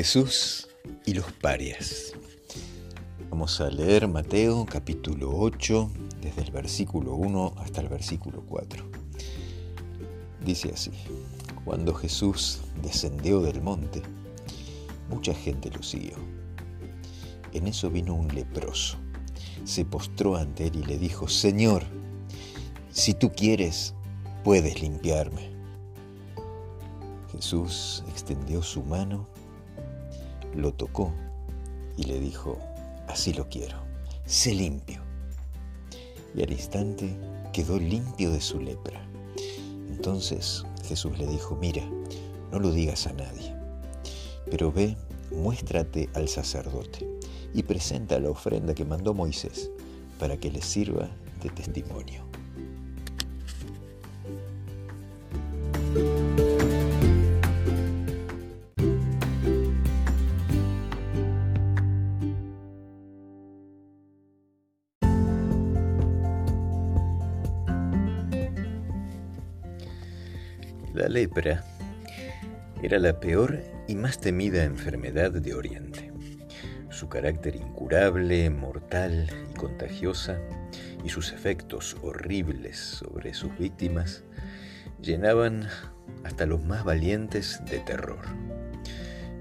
Jesús y los parias. Vamos a leer Mateo capítulo 8, desde el versículo 1 hasta el versículo 4. Dice así, cuando Jesús descendió del monte, mucha gente lo siguió. En eso vino un leproso, se postró ante él y le dijo, Señor, si tú quieres, puedes limpiarme. Jesús extendió su mano lo tocó y le dijo, así lo quiero, sé limpio. Y al instante quedó limpio de su lepra. Entonces Jesús le dijo, mira, no lo digas a nadie, pero ve, muéstrate al sacerdote y presenta la ofrenda que mandó Moisés para que le sirva de testimonio. La lepra era la peor y más temida enfermedad de Oriente. Su carácter incurable, mortal y contagiosa, y sus efectos horribles sobre sus víctimas, llenaban hasta los más valientes de terror.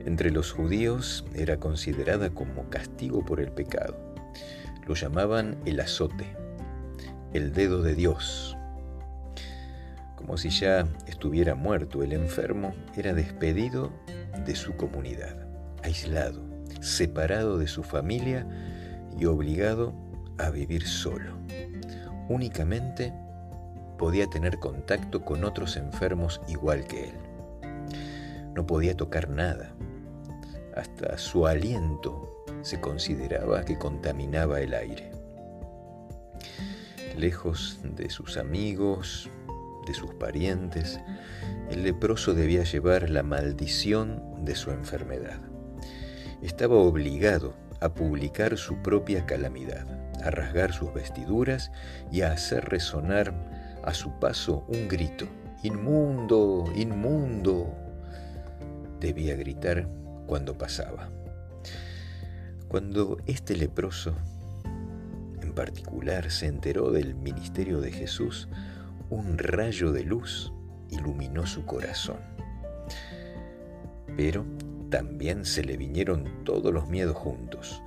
Entre los judíos era considerada como castigo por el pecado. Lo llamaban el azote, el dedo de Dios, como si ya estuviera muerto, el enfermo era despedido de su comunidad, aislado, separado de su familia y obligado a vivir solo. Únicamente podía tener contacto con otros enfermos igual que él. No podía tocar nada. Hasta su aliento se consideraba que contaminaba el aire. Lejos de sus amigos, sus parientes, el leproso debía llevar la maldición de su enfermedad. Estaba obligado a publicar su propia calamidad, a rasgar sus vestiduras y a hacer resonar a su paso un grito. Inmundo, inmundo, debía gritar cuando pasaba. Cuando este leproso en particular se enteró del ministerio de Jesús, un rayo de luz iluminó su corazón. Pero también se le vinieron todos los miedos juntos.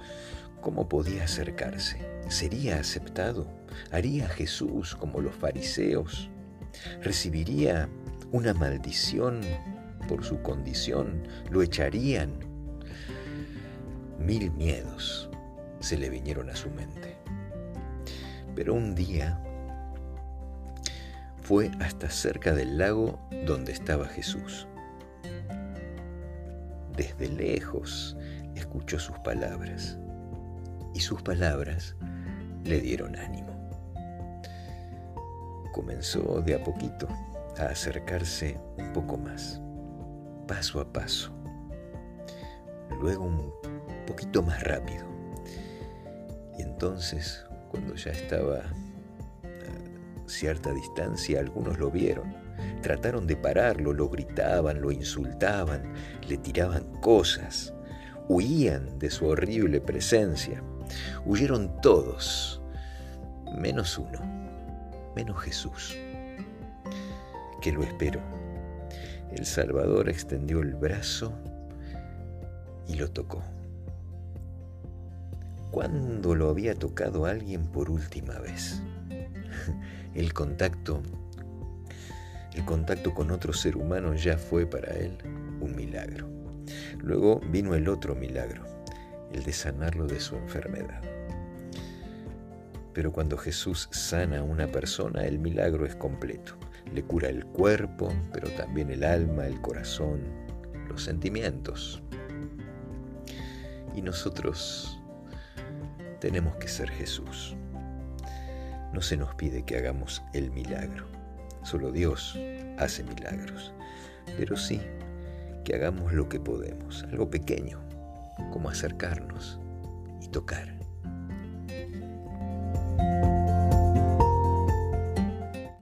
¿Cómo podía acercarse? ¿Sería aceptado? ¿Haría Jesús como los fariseos? ¿Recibiría una maldición por su condición? ¿Lo echarían? Mil miedos se le vinieron a su mente. Pero un día fue hasta cerca del lago donde estaba Jesús. Desde lejos escuchó sus palabras y sus palabras le dieron ánimo. Comenzó de a poquito a acercarse un poco más, paso a paso, luego un poquito más rápido. Y entonces, cuando ya estaba cierta distancia algunos lo vieron. Trataron de pararlo, lo gritaban, lo insultaban, le tiraban cosas. Huían de su horrible presencia. Huyeron todos, menos uno, menos Jesús, que lo esperó. El Salvador extendió el brazo y lo tocó. ¿Cuándo lo había tocado alguien por última vez? El contacto, el contacto con otro ser humano ya fue para él un milagro. Luego vino el otro milagro, el de sanarlo de su enfermedad. Pero cuando Jesús sana a una persona, el milagro es completo. Le cura el cuerpo, pero también el alma, el corazón, los sentimientos. Y nosotros tenemos que ser Jesús. No se nos pide que hagamos el milagro. Solo Dios hace milagros. Pero sí que hagamos lo que podemos, algo pequeño, como acercarnos y tocar.